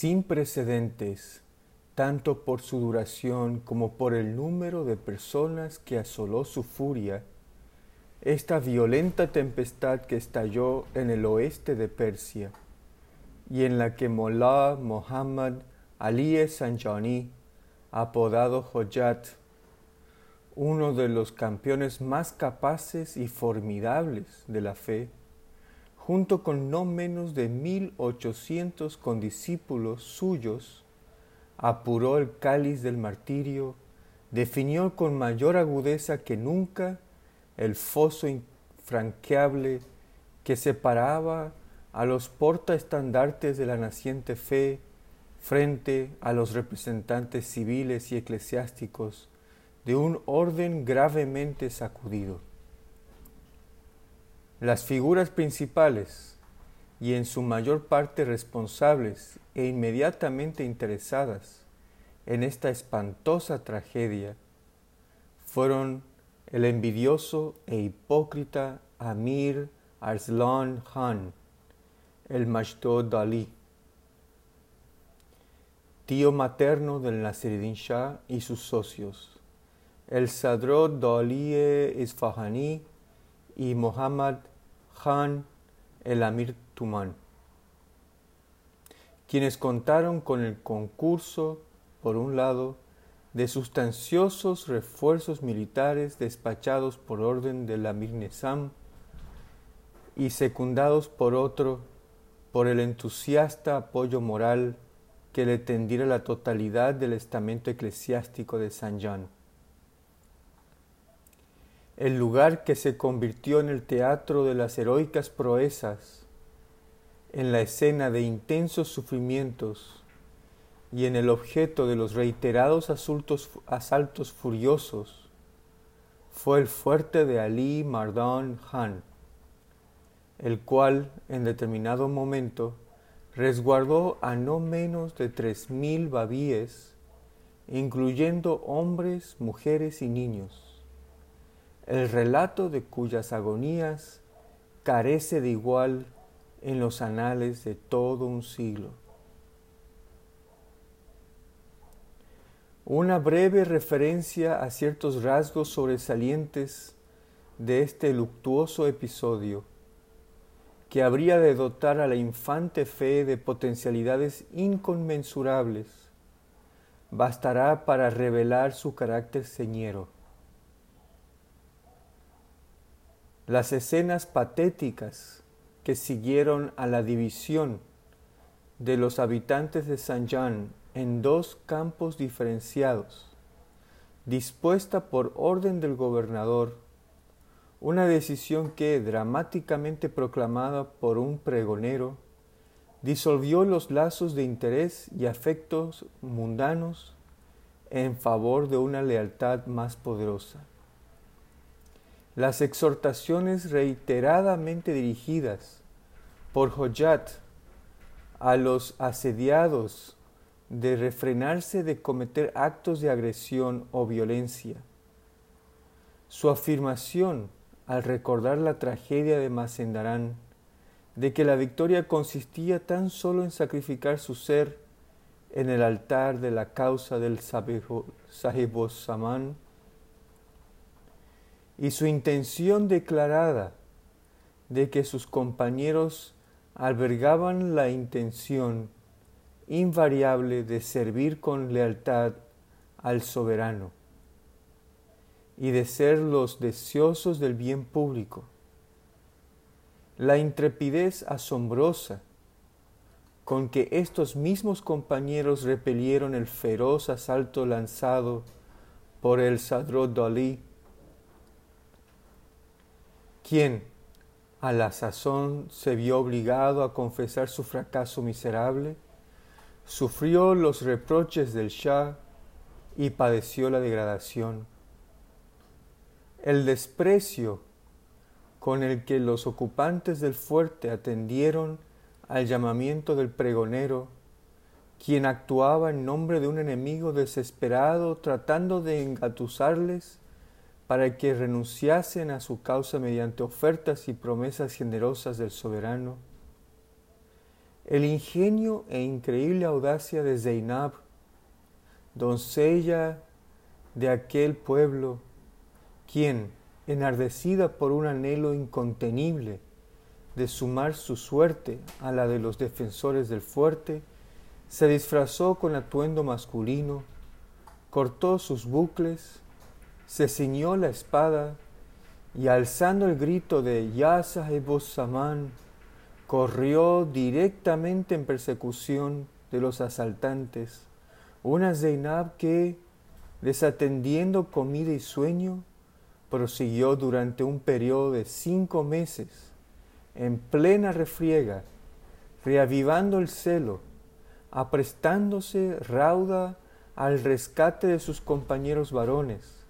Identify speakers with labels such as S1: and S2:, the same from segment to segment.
S1: sin precedentes, tanto por su duración como por el número de personas que asoló su furia, esta violenta tempestad que estalló en el oeste de Persia y en la que Mollah Muhammad Ali Sanjani, apodado Hojat, uno de los campeones más capaces y formidables de la fe, junto con no menos de mil ochocientos condiscípulos suyos, apuró el cáliz del martirio, definió con mayor agudeza que nunca el foso infranqueable que separaba a los portaestandartes de la naciente fe frente a los representantes civiles y eclesiásticos de un orden gravemente sacudido. Las figuras principales, y en su mayor parte responsables e inmediatamente interesadas en esta espantosa tragedia, fueron el envidioso e hipócrita Amir Arslan Khan, el Mashdod Dali, tío materno del Nasiruddin Shah y sus socios, el Sadrod Dali Isfahani y Muhammad Khan el Amir Tuman, quienes contaron con el concurso, por un lado, de sustanciosos refuerzos militares despachados por orden del Amir Nizam y secundados por otro por el entusiasta apoyo moral que le tendiera la totalidad del estamento eclesiástico de San Jean el lugar que se convirtió en el teatro de las heroicas proezas, en la escena de intensos sufrimientos y en el objeto de los reiterados asaltos furiosos, fue el fuerte de Ali Mardan Khan, el cual en determinado momento resguardó a no menos de tres mil babíes, incluyendo hombres, mujeres y niños el relato de cuyas agonías carece de igual en los anales de todo un siglo. Una breve referencia a ciertos rasgos sobresalientes de este luctuoso episodio, que habría de dotar a la infante fe de potencialidades inconmensurables, bastará para revelar su carácter señero. Las escenas patéticas que siguieron a la división de los habitantes de San Jean en dos campos diferenciados, dispuesta por orden del gobernador, una decisión que, dramáticamente proclamada por un pregonero, disolvió los lazos de interés y afectos mundanos en favor de una lealtad más poderosa. Las exhortaciones reiteradamente dirigidas por Hojat a los asediados de refrenarse de cometer actos de agresión o violencia. Su afirmación al recordar la tragedia de Macendarán de que la victoria consistía tan solo en sacrificar su ser en el altar de la causa del Saman y su intención declarada de que sus compañeros albergaban la intención invariable de servir con lealtad al soberano y de ser los deseosos del bien público. La intrepidez asombrosa con que estos mismos compañeros repelieron el feroz asalto lanzado por el Sadrod Dalí quien a la sazón se vio obligado a confesar su fracaso miserable, sufrió los reproches del Shah y padeció la degradación. El desprecio con el que los ocupantes del fuerte atendieron al llamamiento del pregonero, quien actuaba en nombre de un enemigo desesperado tratando de engatusarles para que renunciasen a su causa mediante ofertas y promesas generosas del soberano. el ingenio e increíble audacia de Zeinab, doncella de aquel pueblo, quien, enardecida por un anhelo incontenible de sumar su suerte a la de los defensores del fuerte, se disfrazó con atuendo masculino, cortó sus bucles, se ciñó la espada y alzando el grito de Ya Sahibus Saman, corrió directamente en persecución de los asaltantes, una Zainab que, desatendiendo comida y sueño, prosiguió durante un periodo de cinco meses, en plena refriega, reavivando el celo, aprestándose rauda al rescate de sus compañeros varones.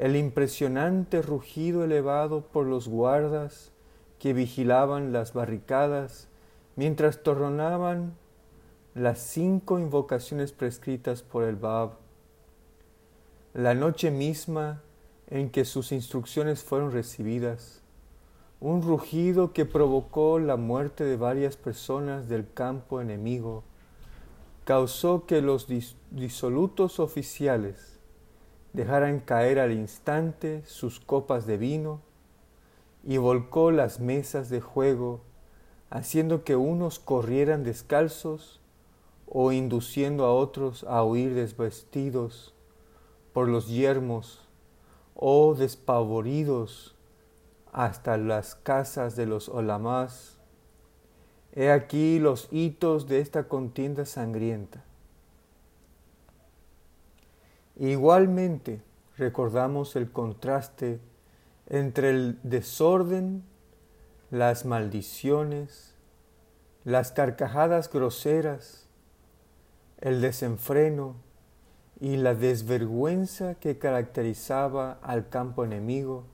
S1: El impresionante rugido elevado por los guardas que vigilaban las barricadas mientras tornaban las cinco invocaciones prescritas por el Bab. La noche misma en que sus instrucciones fueron recibidas, un rugido que provocó la muerte de varias personas del campo enemigo, causó que los disolutos oficiales dejaran caer al instante sus copas de vino y volcó las mesas de juego, haciendo que unos corrieran descalzos o induciendo a otros a huir desvestidos por los yermos o despavoridos hasta las casas de los olamás. He aquí los hitos de esta contienda sangrienta. Igualmente recordamos el contraste entre el desorden, las maldiciones, las carcajadas groseras, el desenfreno, y la desvergüenza que caracterizaba al campo enemigo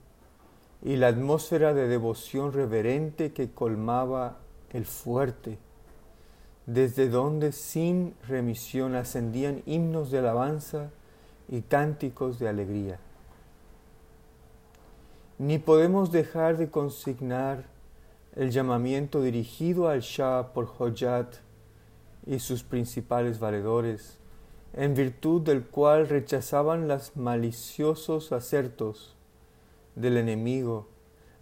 S1: y la atmósfera de devoción reverente que colmaba el fuerte, desde donde sin remisión ascendían himnos de alabanza y cánticos de alegría. Ni podemos dejar de consignar el llamamiento dirigido al Shah por Hojat y sus principales valedores, en virtud del cual rechazaban los maliciosos acertos del enemigo,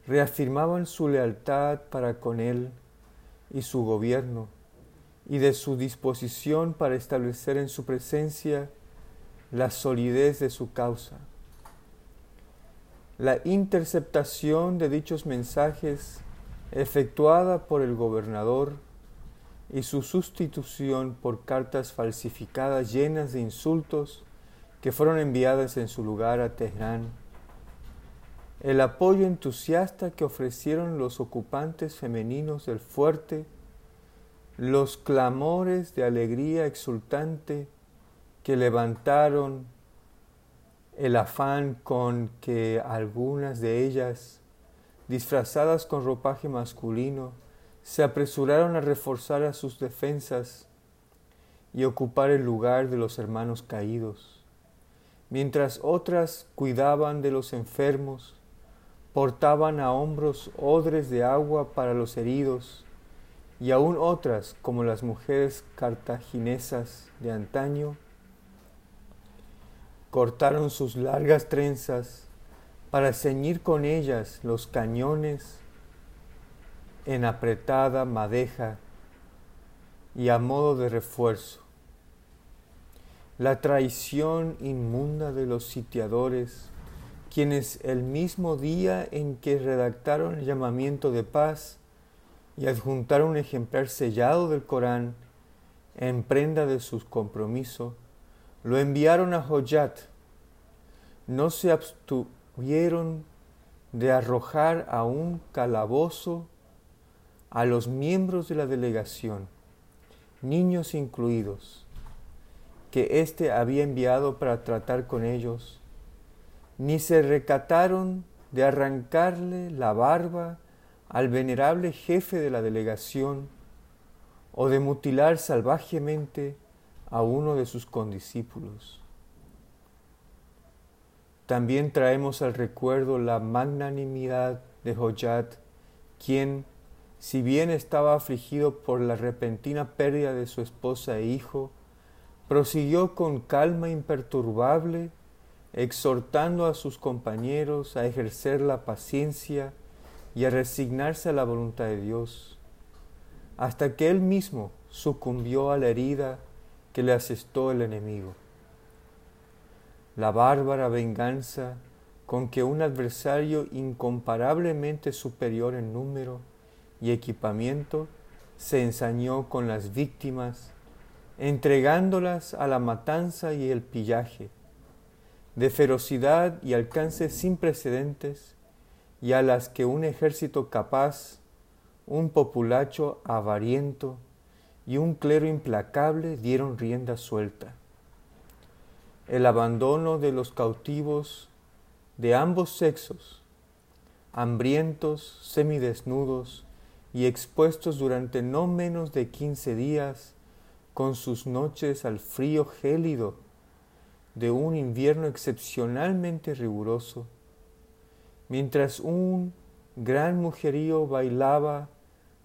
S1: reafirmaban su lealtad para con él y su gobierno, y de su disposición para establecer en su presencia la solidez de su causa. La interceptación de dichos mensajes efectuada por el gobernador y su sustitución por cartas falsificadas llenas de insultos que fueron enviadas en su lugar a Teherán. El apoyo entusiasta que ofrecieron los ocupantes femeninos del fuerte, los clamores de alegría exultante que levantaron el afán con que algunas de ellas, disfrazadas con ropaje masculino, se apresuraron a reforzar a sus defensas y ocupar el lugar de los hermanos caídos, mientras otras cuidaban de los enfermos, portaban a hombros odres de agua para los heridos, y aún otras, como las mujeres cartaginesas de antaño, cortaron sus largas trenzas para ceñir con ellas los cañones en apretada madeja y a modo de refuerzo. La traición inmunda de los sitiadores, quienes el mismo día en que redactaron el llamamiento de paz y adjuntaron un ejemplar sellado del Corán en prenda de su compromiso, lo enviaron a Hojat. No se abstuvieron de arrojar a un calabozo a los miembros de la delegación, niños incluidos, que éste había enviado para tratar con ellos, ni se recataron de arrancarle la barba al venerable jefe de la delegación o de mutilar salvajemente a uno de sus condiscípulos. También traemos al recuerdo la magnanimidad de Hojat, quien, si bien estaba afligido por la repentina pérdida de su esposa e hijo, prosiguió con calma imperturbable, exhortando a sus compañeros a ejercer la paciencia y a resignarse a la voluntad de Dios, hasta que él mismo sucumbió a la herida que le asestó el enemigo. La bárbara venganza con que un adversario incomparablemente superior en número y equipamiento se ensañó con las víctimas, entregándolas a la matanza y el pillaje, de ferocidad y alcance sin precedentes, y a las que un ejército capaz, un populacho avariento y un clero implacable dieron rienda suelta. El abandono de los cautivos de ambos sexos, hambrientos, semidesnudos y expuestos durante no menos de quince días con sus noches al frío gélido de un invierno excepcionalmente riguroso, mientras un gran mujerío bailaba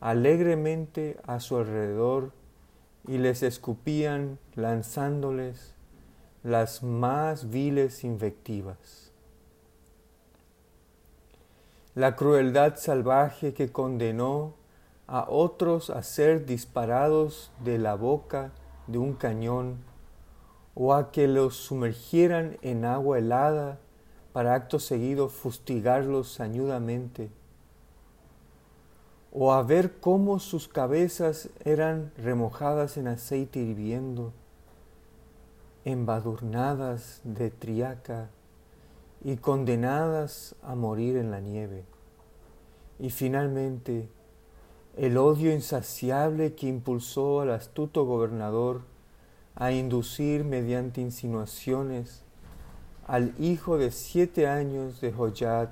S1: alegremente a su alrededor y les escupían lanzándoles las más viles invectivas. La crueldad salvaje que condenó a otros a ser disparados de la boca de un cañón o a que los sumergieran en agua helada para acto seguido fustigarlos sañudamente, o a ver cómo sus cabezas eran remojadas en aceite hirviendo, embadurnadas de triaca y condenadas a morir en la nieve. Y finalmente, el odio insaciable que impulsó al astuto gobernador a inducir mediante insinuaciones al hijo de siete años de Joyat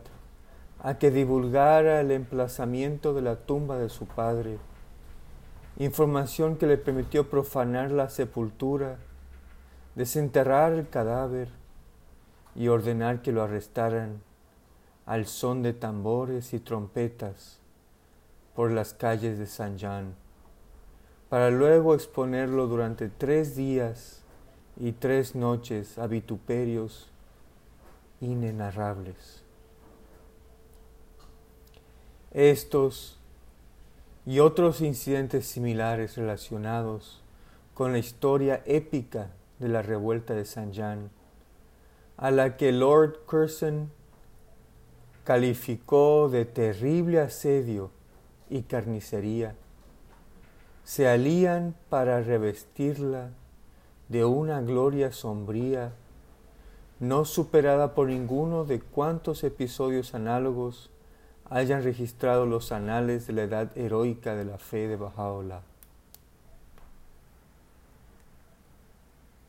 S1: a que divulgara el emplazamiento de la tumba de su padre, información que le permitió profanar la sepultura, desenterrar el cadáver y ordenar que lo arrestaran al son de tambores y trompetas por las calles de San Jean, para luego exponerlo durante tres días y tres noches a vituperios inenarrables. Estos y otros incidentes similares relacionados con la historia épica de la revuelta de San Jean, a la que Lord Curzon calificó de terrible asedio y carnicería se alían para revestirla de una gloria sombría no superada por ninguno de cuantos episodios análogos hayan registrado los anales de la edad heroica de la fe de Bajaola.